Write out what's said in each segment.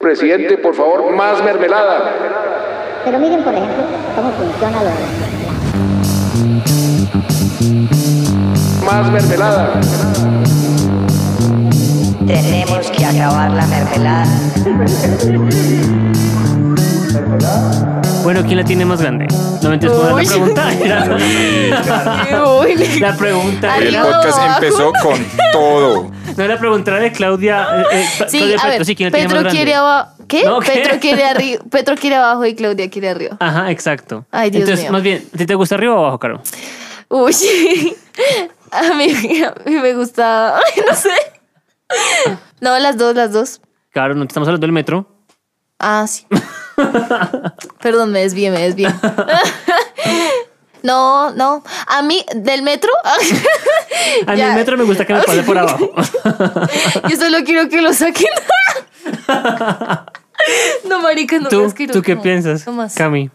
Presidente, por favor, más mermelada. Pero miren, por ejemplo, cómo funciona lo de Más mermelada. Tenemos que acabar la mermelada. Bueno, ¿quién la tiene más grande? No me entiendes la pregunta. Era- la pregunta. El no. podcast empezó con todo. No, la pregunta era de Claudia. eh, eh, Sí, Claudia a Petro, ver, sí, ¿quién la tiene más Petro grande? quiere abajo. ¿Qué? No, ¿qué? Petro quiere arriba, Petro quiere abajo y Claudia quiere arriba. Ajá, exacto. Ay, Dios Entonces, mío. más bien, ¿a ti te gusta arriba o abajo, Caro? Uy, a mí, a mí me gusta, ay, no sé. No, las dos, las dos. Claro, no te estamos hablando del metro. Ah, sí. Perdón, me desvié, me desvié. No, no. A mí, del metro. A mí el metro me gusta que me pase por abajo. Yo solo quiero que lo saquen. No, marica, no. ¿Tú, es que no, ¿tú qué no, piensas, No más. Cami?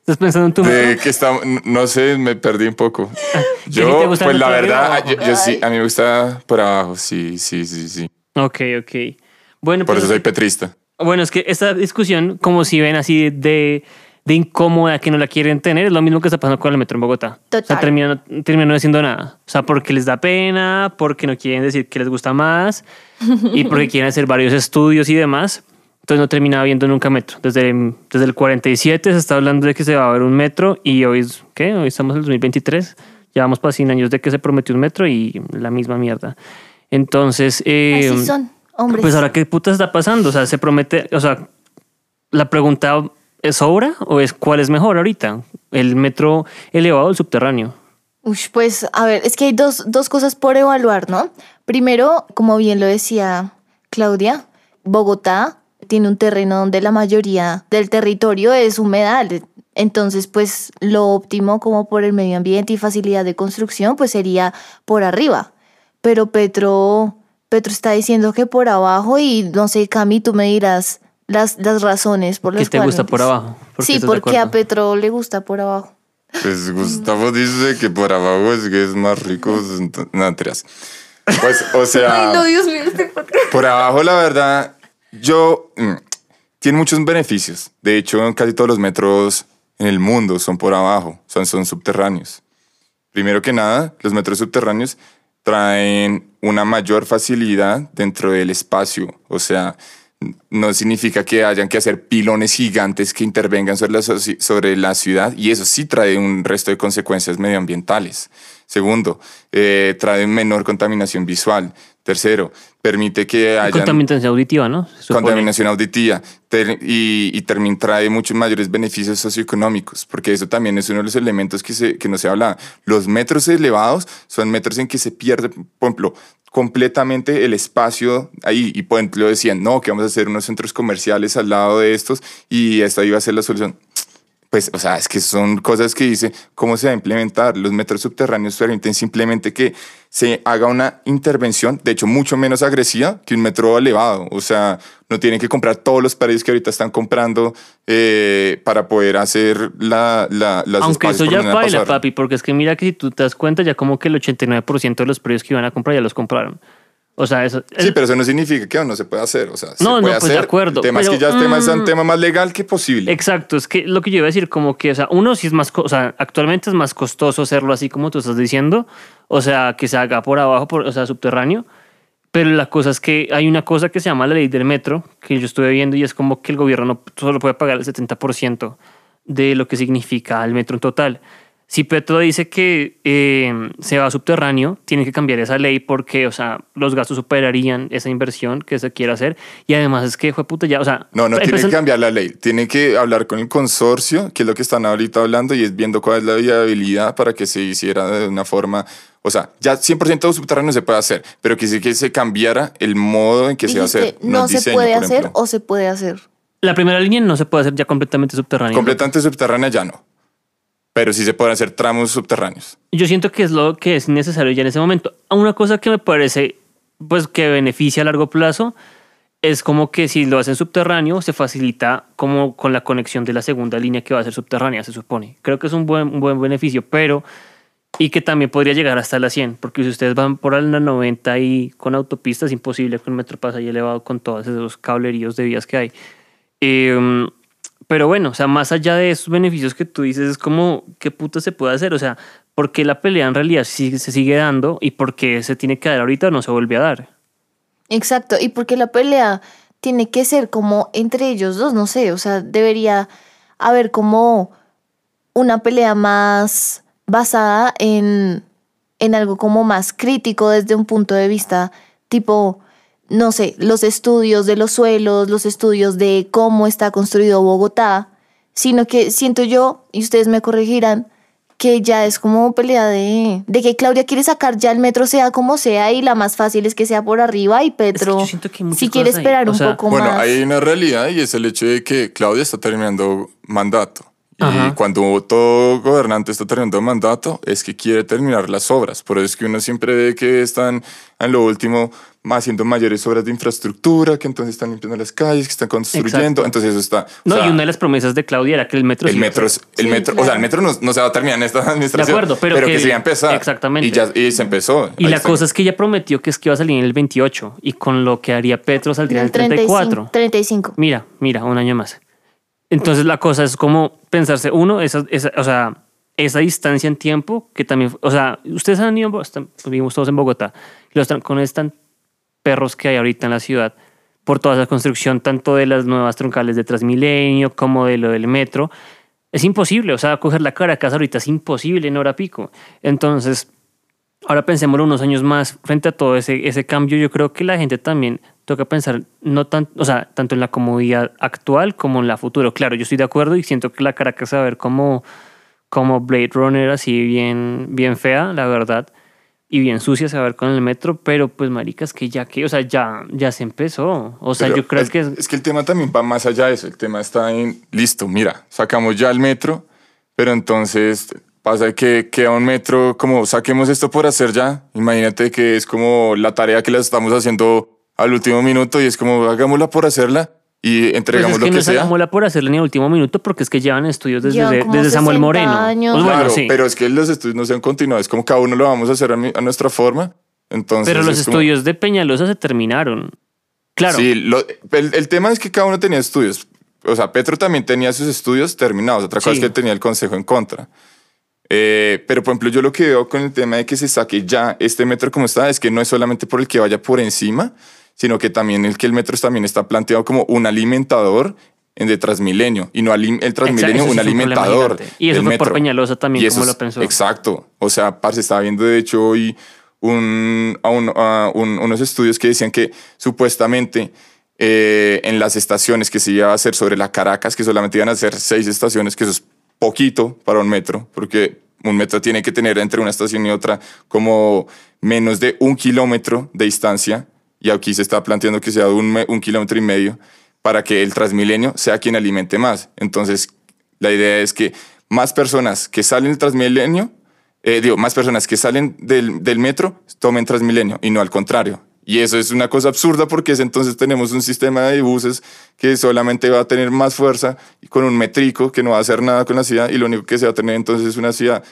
¿Estás pensando en tu De metro? que está, no sé, me perdí un poco. ¿Y a ti te Yo, pues la arriba verdad, yo, yo sí, a mí me gusta por abajo, sí, sí, sí, sí. Ok, ok. Bueno, Por pues, eso soy petrista. Bueno, es que esta discusión, como si ven así de, de incómoda que no la quieren tener, es lo mismo que está pasando con el metro en Bogotá. O sea, Total. terminan, terminan no haciendo nada. O sea, porque les da pena, porque no quieren decir que les gusta más y porque quieren hacer varios estudios y demás. Entonces no termina habiendo nunca metro. Desde, desde el 47 se está hablando de que se va a haber un metro y hoy, ¿qué? Hoy estamos en el 2023. Llevamos para 100 años de que se prometió un metro y la misma mierda. Entonces, eh, Así son, hombres. pues ahora, ¿qué puta está pasando? O sea, se promete, o sea, la pregunta es sobra o es cuál es mejor ahorita, el metro elevado o el subterráneo. Uy, pues a ver, es que hay dos, dos cosas por evaluar, ¿no? Primero, como bien lo decía Claudia, Bogotá tiene un terreno donde la mayoría del territorio es humedal. Entonces, pues lo óptimo como por el medio ambiente y facilidad de construcción, pues sería por arriba. Pero Petro, Petro está diciendo que por abajo y no sé, Cami, tú me dirás las, las razones por ¿Qué las te cuales. gusta por abajo? ¿Por qué Sí, porque a? Petro le gusta por abajo. Pues Gustavo dice que por abajo es que es más rico. No, mentiras. Pues, o sea, Ay, no, Dios mío, este podcast. por abajo, la verdad, yo. mm, tiene muchos beneficios. De hecho, casi todos los metros en el mundo son por abajo, son, son subterráneos. Primero que nada, los metros subterráneos traen una mayor facilidad dentro del espacio. O sea, no significa que hayan que hacer pilones gigantes que intervengan sobre la, sobre la ciudad y eso sí trae un resto de consecuencias medioambientales. Segundo, eh, trae menor contaminación visual. Tercero, permite que haya Contaminación auditiva, ¿no? Contaminación auditiva ter- y, y también trae muchos mayores beneficios socioeconómicos, porque eso también es uno de los elementos que, se, que no se habla. Los metros elevados son metros en que se pierde, por ejemplo, completamente el espacio ahí. Y por ejemplo decían, no, que vamos a hacer unos centros comerciales al lado de estos y esta iba a ser la solución. Pues, o sea, es que son cosas que dice cómo se va a implementar. Los metros subterráneos permiten simplemente que se haga una intervención, de hecho, mucho menos agresiva que un metro elevado. O sea, no tienen que comprar todos los predios que ahorita están comprando eh, para poder hacer la, la, las Aunque eso ya baila, papi, porque es que mira que si tú te das cuenta, ya como que el 89% de los precios que iban a comprar ya los compraron. O sea, eso. Sí, pero eso no significa que no se pueda hacer. O sea, se No, no, puede pues, de hacer. acuerdo, El tema es que pero, ya es tema- es un mm, tema más legal que posible. Exacto, es que lo que yo iba a decir, como que, o sea, uno sí es más, o sea, actualmente es más costoso hacerlo así como tú estás diciendo, o sea, que se haga por abajo, por, o sea, subterráneo, pero la cosa es que hay una cosa que se llama la ley del metro, que yo estuve viendo y es como que el gobierno no solo puede pagar el 70% de lo que significa el metro en total. Si Petro dice que eh, se va a subterráneo, tiene que cambiar esa ley porque, o sea, los gastos superarían esa inversión que se quiere hacer. Y además es que fue puta ya, o sea... No, no tiene que cambiar la ley. Tiene que hablar con el consorcio, que es lo que están ahorita hablando, y es viendo cuál es la viabilidad para que se hiciera de una forma. O sea, ya 100% subterráneo se puede hacer, pero que sí que se cambiara el modo en que se va a hacer. no se diseño, puede hacer ejemplo. o se puede hacer. La primera línea no se puede hacer ya completamente subterránea. Completamente subterránea ya no. Pero sí se pueden hacer tramos subterráneos. Yo siento que es lo que es necesario ya en ese momento. Una cosa que me parece pues que beneficia a largo plazo es como que si lo hacen subterráneo se facilita como con la conexión de la segunda línea que va a ser subterránea, se supone. Creo que es un buen, un buen beneficio, pero y que también podría llegar hasta la 100, porque si ustedes van por la 90 y con autopista es imposible un metro pase ahí elevado con todos esos cableríos de vías que hay. Eh, pero bueno, o sea, más allá de esos beneficios que tú dices, es como, ¿qué puta se puede hacer? O sea, ¿por qué la pelea en realidad se sigue dando y por qué se tiene que dar ahorita o no se vuelve a dar? Exacto, y porque la pelea tiene que ser como entre ellos dos, no sé, o sea, debería haber como una pelea más basada en, en algo como más crítico desde un punto de vista tipo, no sé, los estudios de los suelos, los estudios de cómo está construido Bogotá, sino que siento yo, y ustedes me corregirán, que ya es como pelea de, de que Claudia quiere sacar ya el metro sea como sea y la más fácil es que sea por arriba y Petro que si quiere esperar o un poco Bueno, más. hay una realidad y es el hecho de que Claudia está terminando mandato. Y cuando todo gobernante está terminando mandato, es que quiere terminar las obras. Por eso es que uno siempre ve que están en lo último haciendo mayores obras de infraestructura, que entonces están limpiando las calles, que están construyendo. Exacto. Entonces eso está. o No, sea, y una de las promesas de Claudia era que el metro el sí metro, es- el Sí, metro, o sea, el metro no, no se va a terminar en esta administración. acuerdo, pero que se iba a empezar. exactamente. Y ya y se empezó. Y Ahí la está. cosa es que ella prometió que es que iba a salir en el 28 y con lo que haría Petro saldría en el 34. 35. Mira, mira, un año más. Entonces la cosa es como pensarse, uno, esa, esa- o sea, esa distancia en tiempo que también, o sea, ustedes han ido, están- vivimos todos en Bogotá, los tran- con estos perros que hay ahorita en la ciudad, por toda esa construcción, tanto de las nuevas troncales de Transmilenio como de lo del metro, es imposible, o sea, coger la cara a casa ahorita es imposible en hora pico. Entonces, Ahora pensémoslo unos años más frente a todo ese, ese cambio. Yo creo que la gente también toca pensar no tan, o sea, tanto en la comodidad actual como en la futura. Claro, yo estoy de acuerdo y siento que la Caracas se va a ver como, como Blade Runner así bien, bien fea, la verdad, y bien sucia se va a ver con el metro, pero pues maricas que ya que, o sea, ya, ya se empezó. O sea, Pero yo creo el- que es, es que el tema también va más allá de eso. El tema está en, listo, mira, sacamos ya el metro, pero entonces pasa que queda un metro, como saquemos esto por hacer ya. Imagínate que es como la tarea que la estamos haciendo al último minuto y es como hagámosla por hacerla y pues entregamos es que lo que no sea. mola por hacerle ni el último minuto porque es que llevan estudios desde, Llevan como desde Samuel 60 Moreno. años. Pues bueno, claro, sí. pero es que los estudios no se han continuado. Es como cada uno lo vamos a hacer a, mi- a nuestra forma. Entonces, Pero los es como- estudios de Peñalosa se terminaron. Claro. Sí, lo- el, el tema es que cada uno tenía estudios. O sea, Petro también tenía sus estudios terminados. Otra cosa Sí. es que tenía el consejo en contra. Eh, pero, por ejemplo, yo lo que veo con el tema de que se saque ya este metro como está es que no es solamente por el que vaya por encima, sino que también el que el metro también está planteado como un alimentador en de Transmilenio y no el Transmilenio, sí un un alimentador. gigante. Y eso fue por. Peñalosa también, Y como lo pensó. Exacto. O sea, parce, estaba viendo de hecho hoy un, a un- a un- unos estudios que decían que supuestamente eh, en las estaciones que se iba a hacer sobre la Caracas, que solamente iban a ser seis estaciones, que eso es poquito para un metro, porque un metro tiene que tener entre una estación y otra como menos de un kilómetro de distancia, y aquí se está planteando que sea un, un kilómetro y medio, para que el Transmilenio sea quien alimente más. Entonces, la idea es que más personas que salen del Transmilenio, eh, digo, más personas que salen del, del metro tomen Transmilenio y no al contrario. Y eso es una cosa absurda porque es, entonces tenemos un sistema de buses que solamente va a tener más fuerza con un metrico que no va a hacer nada con la ciudad y lo único que se va a tener entonces es una ciudad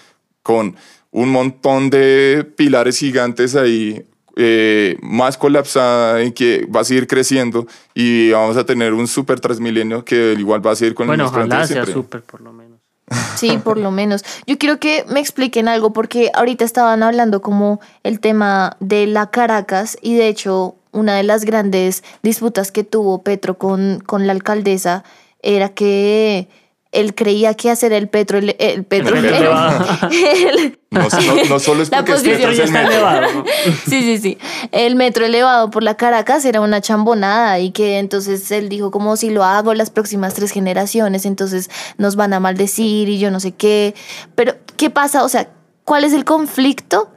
con un montón de pilares gigantes ahí eh, más colapsada y que va a seguir creciendo y vamos a tener un super Transmilenio que igual va a seguir con Bueno, el mismo ojalá sea siempre. súper por lo menos. Sí, por lo menos. Yo quiero que me expliquen algo porque ahorita estaban hablando como el tema de la Caracas y de hecho una de las grandes disputas que tuvo Petro con, con la alcaldesa era que él creía que hacer el Petro, el, el Petro, El el- No, no- no solo es La porque es posición es está metro. elevado. Sí, sí, sí. El metro elevado por la Caracas era una chambonada y que entonces él dijo como si lo hago las próximas tres generaciones, entonces nos van a maldecir y yo no sé qué. Pero, ¿qué pasa? O sea, ¿cuál es el conflicto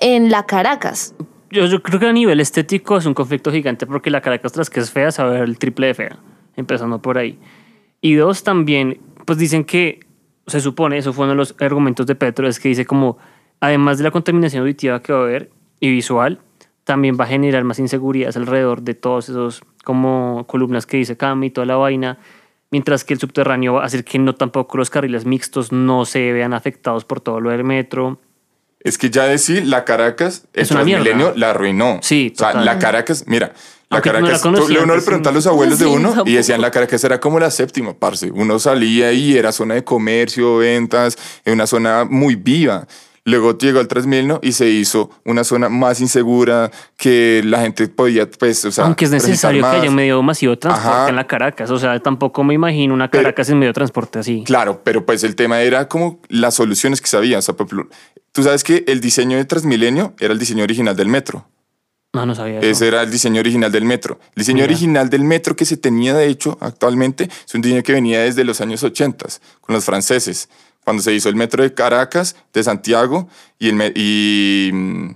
en la Caracas? Yo, yo creo que a nivel estético es un conflicto gigante porque la Caracas, tras que es fea, se va a ver el triple de fea, empezando por ahí. Y dos, también, pues dicen que, se supone, eso fue uno de los argumentos de Petro, es que dice como, además de la contaminación auditiva que va a haber y visual, también va a generar más inseguridades alrededor de todos esos como columnas que dice Cami y toda la vaina, mientras que el subterráneo va a hacer que no tampoco los carriles mixtos no se vean afectados por todo lo del metro. Es que ya decir la Caracas, el Es una mierda. Transmilenio la arruinó. Sí, O sea, la Caracas, mira, la no tú- conocía, uno le pues, pregunta a los abuelos de uno tampoco. y decían la Caracas era como la séptima, parce. Uno salía y era zona de comercio, ventas, en una zona muy viva. Luego llegó el Transmilenio y se hizo una zona más insegura que la gente podía, pues, o sea, Aunque es necesario que haya un medio masivo de transporte Ajá. en la Caracas. O sea, tampoco me imagino una Pero- Caracas en medio de transporte así. Claro, pero pues el tema era como las soluciones que sabía. O sea, por ejemplo, tú sabes que el diseño de Transmilenio era el diseño original del metro. No, no sabía eso. Ese era el diseño original del metro. El diseño Mira. original del metro que se tenía, de hecho, actualmente, es un diseño que venía desde los años 80 con los franceses, cuando se hizo el metro de Caracas, de Santiago y el y, mm,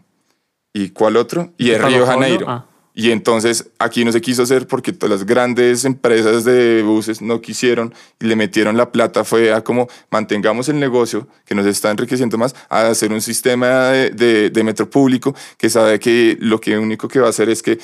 ¿y cuál otro? Y el Río Janeiro. ah. Y entonces aquí no se quiso hacer porque todas las grandes empresas de buses no quisieron y le metieron la plata. Fue a como mantengamos el negocio que nos está enriqueciendo más, a hacer un sistema de, metro público que sabe que lo que único que va a hacer es que,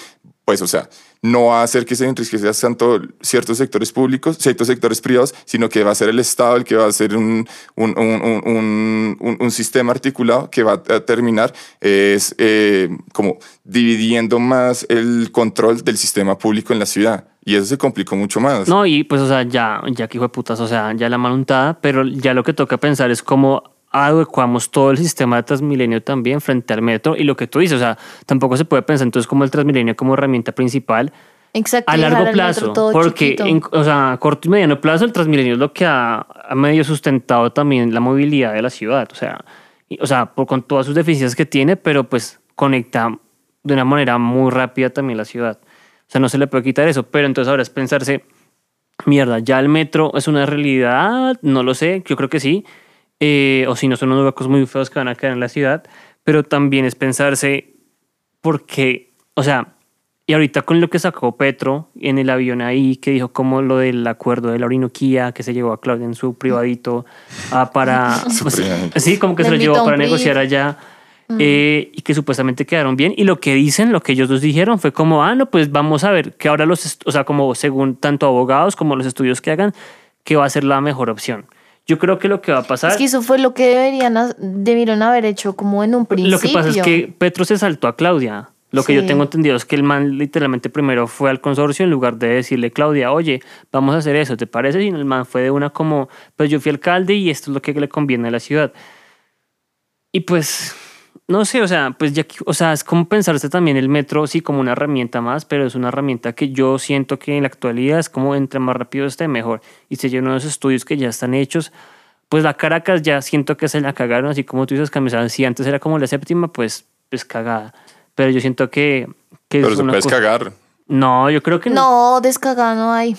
pues, o sea, no va a hacer que se enriquezcan tanto ciertos sectores públicos, ciertos sectores privados, sino que va a ser el Estado el que va a hacer un, un, un, un, un- un- un sistema articulado que va a terminar es eh, como dividiendo más el control del sistema público en la ciudad. Y eso se complicó mucho más. No, y pues, o sea, ya, ya que hijo de putas, o sea, ya la maluntada, pero ya lo que toca pensar es cómo adecuamos todo el sistema de Transmilenio también frente al metro y lo que tú dices, o sea, tampoco se puede pensar entonces como el Transmilenio como herramienta principal Exacto. a largo plazo, porque en, o sea, a corto y mediano plazo el Transmilenio es lo que ha, ha medio sustentado también la movilidad de la ciudad, o sea, y- o sea, por, con todas sus deficiencias que tiene, pero pues conecta de una manera muy rápida también la ciudad. O sea, no se le puede quitar eso, pero entonces ahora es pensarse, mierda, ya el metro es una realidad, no lo sé, yo creo que sí, eh, o si no son unos huecos muy feos que van a quedar en la ciudad, pero también es pensarse porque, o sea, y ahorita con lo que sacó Petro en el avión ahí, que dijo como lo del acuerdo de la Orinoquía, que se llevó a Claudia en su privadito ah, para... Su pues, privadito. sí, como que Le se lo llevó para negociar allá. eh, y que supuestamente quedaron bien. Y lo que dicen, lo que ellos dos dijeron fue como, ah, no, pues vamos a ver que ahora los, o sea, como según tanto abogados como los estudios que hagan, que va a ser la mejor opción. Yo creo que lo que va a pasar... Es que eso fue lo que deberían, debieron haber hecho como en un principio. Lo que pasa es que Petro se saltó a Claudia. Lo que yo tengo entendido es que el man literalmente primero fue al consorcio en lugar de decirle, Claudia, oye, vamos a hacer eso, ¿te parece? Sino el man fue de una como, pues yo fui alcalde y esto es lo que le conviene a la ciudad. Y pues, no sé, o sea, pues ya, que- o sea, es como pensarse también el metro, sí, como una herramienta más, pero es una herramienta que yo siento que en la actualidad es como entre más rápido esté mejor. Y se llevan unos estudios que ya están hechos. Pues la Caracas ya siento que se la cagaron, así como tú dices, Camisada. Si antes era como la séptima, pues, pues cagada. Pero yo siento que. que Pero es se una puedes cosa- cagar. No, yo creo que no. No, descagada no hay.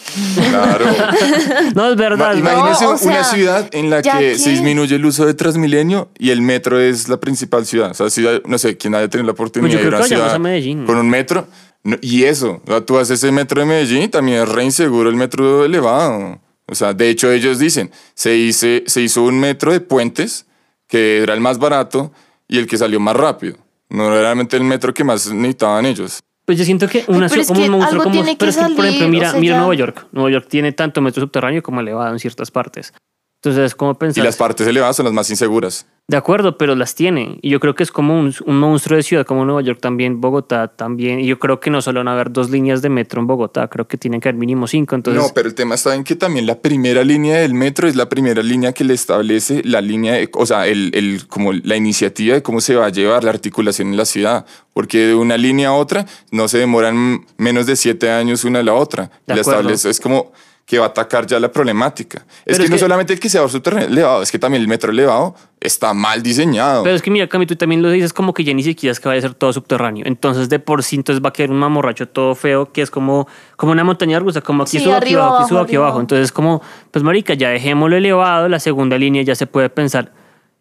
Claro. No, es verdad. Ma- es verdad. Imagínese No, o sea, una ciudad en la que que- se disminuye el uso de Transmilenio y el metro es la principal ciudad. O sea, ciudad, no sé, quién haya tenido la oportunidad Pues yo de ir creo a una ciudad a Medellín. con un metro. No, y eso, o sea, tú haces ese metro de Medellín, también es re inseguro el metro elevado. O sea, de hecho ellos dicen, se, hice, se hizo un metro de puentes que era el más barato y el que salió más rápido. No era realmente el metro que más necesitaban ellos. Pues yo siento que una es como que un monstruo como pero es que, por ejemplo mira o sea, mira ya- Nueva York. Nueva York tiene tanto metro subterráneo como elevado en ciertas partes entonces es como Y pensar las partes elevadas son las más inseguras. de acuerdo pero las tiene y yo creo que es como un, un monstruo de ciudad como Nueva York también Bogotá también y yo creo que no solo van a haber dos líneas de metro en Bogotá creo que tienen que haber mínimo cinco entonces no, pero el tema está en que también la primera línea del metro es la primera línea que le establece la línea, de- o sea, el, el- como la iniciativa de cómo se va a llevar la articulación en la ciudad. Porque de una línea a otra no se demoran menos de siete años una a la otra. De La acuerdo. establece, es como que va a atacar ya la problemática. Es Pero que es no que- solamente el que sea subterráneo elevado, es que también el metro elevado está mal diseñado. Pero es que mira, Cami, tú también lo dices como que ya ni siquiera es que vaya a ser todo subterráneo. Entonces, de por sí, entonces va a quedar un mamorracho todo feo, que es como, como una montaña rusa, como aquí Sí, subo, aquí abajo, aquí abajo, subo, aquí arriba. abajo. Entonces, como, pues marica, ya dejémoslo elevado, la segunda línea ya se puede pensar,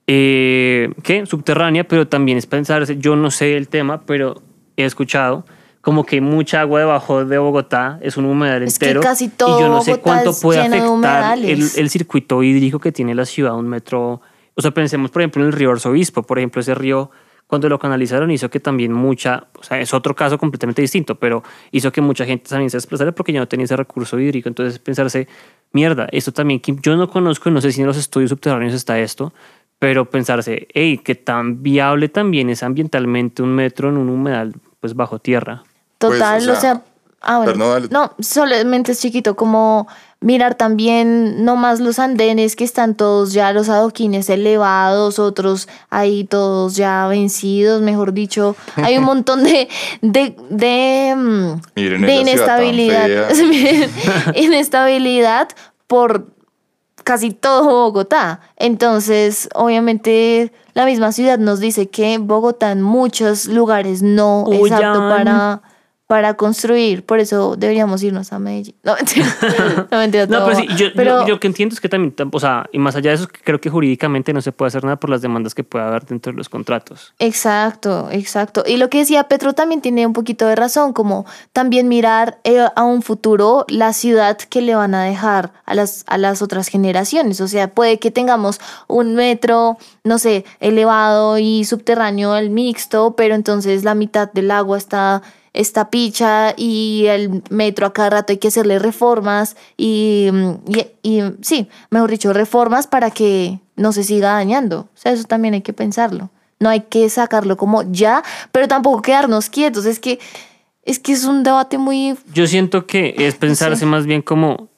eh, ¿qué? Subterránea, pero también es pensarse, yo no sé el tema, pero he escuchado como que mucha agua debajo de Bogotá es un humedal Es que entero casi todo y yo no sé cuánto puede afectar el, circuito hídrico que tiene la ciudad, un metro. O sea, pensemos, por ejemplo, en el río Arzobispo. Por ejemplo, ese río, cuando lo canalizaron, hizo que también mucha. O sea, es otro caso completamente distinto, pero hizo que mucha gente también se desplazara porque ya no tenía ese recurso hídrico. Entonces, pensarse, mierda, esto también, que yo no conozco, no sé si en los estudios subterráneos está esto, pero pensarse, hey, que tan viable también es ambientalmente un metro en un humedal pues bajo tierra. Total, Pues, o o sea, ah, bueno. pero no, dale. no, solamente es chiquito, como mirar también no más los andenes que están todos ya los adoquines elevados, otros ahí todos ya vencidos, mejor dicho, hay un montón de de, de, mm, Miren de inestabilidad, inestabilidad por casi todo Bogotá. Entonces, obviamente, la misma ciudad nos dice que Bogotá en muchos lugares no es apto para, para construir. Por eso deberíamos irnos a Medellín. No, mentira. No, mentira, No, pero sí, va. yo, Pero- yo, yo que entiendo es que también, tam- o sea, y más allá de eso, creo que jurídicamente no se puede hacer nada por las demandas que pueda haber dentro de los contratos. Exacto, exacto. Y lo que decía Petro también tiene un poquito de razón, como también mirar eh, a un futuro la ciudad que le van a dejar a las, a las otras generaciones. O sea, puede que tengamos un metro, no sé, elevado y subterráneo al mixto, pero entonces la mitad del agua está está picha y el metro a cada rato hay que hacerle reformas y, mm, y, y, sí, mejor dicho, reformas para que no se siga dañando. O sea, eso también hay que pensarlo. No hay que sacarlo como ya, pero tampoco quedarnos quietos. Es que es que es un debate muy Yo siento que es pensarse Sí. más bien como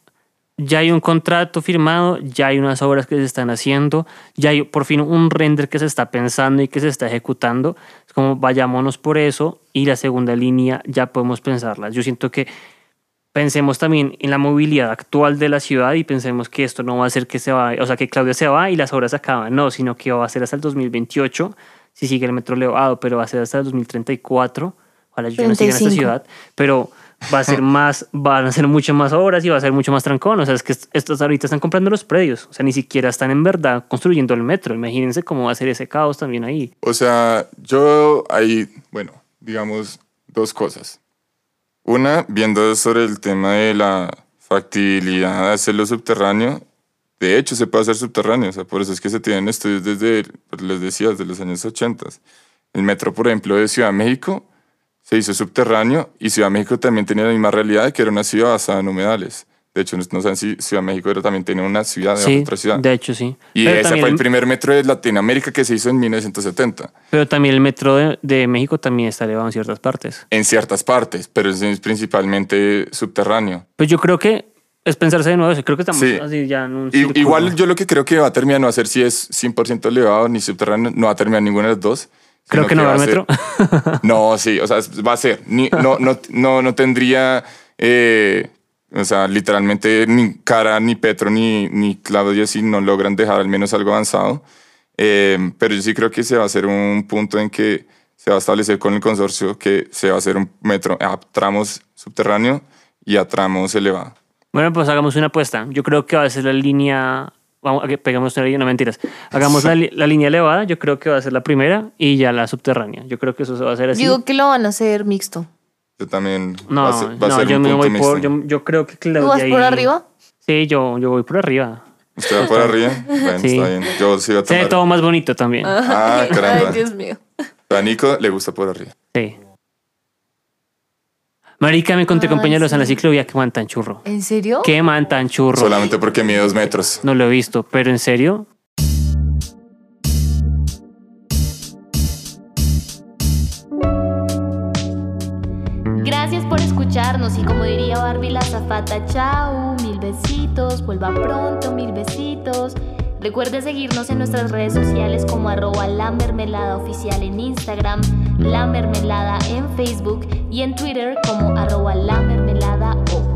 ya hay un contrato firmado, ya hay unas obras que se están haciendo, ya hay por fin un render que se está pensando y que se está ejecutando. Como vayámonos por eso y la segunda línea ya podemos pensarla. Yo siento que pensemos también en la movilidad actual de la ciudad y pensemos que esto no va a ser que se va, o sea, que Claudia se va y las obras acaban, no, sino que va a ser hasta el 2028 si sigue el metro elevado, pero va a ser hasta el 2034. Ojalá yo no siga en esta 35. ciudad, pero va a ser más, van a ser muchas más obras y va a ser mucho más trancón. O sea, es que est- estos ahorita están comprando los predios, o sea, ni siquiera están en verdad construyendo el metro. Imagínense cómo va a ser ese caos también ahí. O sea, yo ahí, bueno, digamos dos cosas. Una, viendo sobre el tema de la factibilidad de hacerlo subterráneo, de hecho se puede hacer subterráneo, o sea, por eso es que se tienen estudios desde, pues, les decía, desde los años 80. El metro, por ejemplo, de Ciudad de México se hizo subterráneo y Ciudad de México también tenía la misma realidad de que era una ciudad basada en humedales. De hecho, no, saben si Ciudad de México era, también tenía una ciudad de Sí, otra ciudad. de hecho sí. y pero, ese también fue el primer metro de Latinoamérica que se hizo en 1970. pero también el metro de, de México también está elevado en ciertas partes. en ciertas partes, pero es principalmente subterráneo. Pues yo creo que es pensarse de nuevo eso. Creo que estamos Sí. así ya en un igual yo lo que creo que va a terminar no va a ser si es 100% elevado ni subterráneo, no va a terminar ninguna de las dos. Creo que no va a ser- metro. No, sí, o sea, va a ser. Ni, no, no, no, no tendría, eh, o sea, literalmente ni Cara, ni Petro, ni, ni Claudia si no logran dejar al menos algo avanzado. Eh, pero yo sí creo que se va a hacer un punto en que se va a establecer con el consorcio que se va a hacer un metro a tramos subterráneo y a tramos elevado. Bueno, pues hagamos una apuesta. Yo creo que va a ser la línea. Vamos a que pegamos una línea, no mentiras. Hagamos la, la línea elevada, yo creo que va a ser la primera y ya la subterránea. Yo creo que eso se va a hacer así. digo que lo van a hacer mixto. Yo también no, va a ser, va a no, ser yo me voy por. Yo, yo creo que ¿Tú Claudia. vas por y- arriba? Sí, yo, yo voy por arriba. ¿Usted va por arriba? Bueno, Sí. está bien. Yo sí voy a Se ve tomar. todo más bonito también. Ah, caramba. Ay, Dios mío. A Nico le gusta por arriba. Sí. Marica, me encontré con Ay, Peña Lozano en la sí. ciclovía. Qué man tan churro. ¿En serio? Qué man tan churro. Solamente porque mide dos metros. No lo he visto, pero en serio. Gracias por escucharnos y como diría Barbie la zafata, chao, mil besitos, vuelva pronto, mil besitos. Recuerde seguirnos en nuestras redes sociales como arroba la mermelada oficial en Instagram, la mermelada en Facebook y en Twitter como arroba la mermelada o.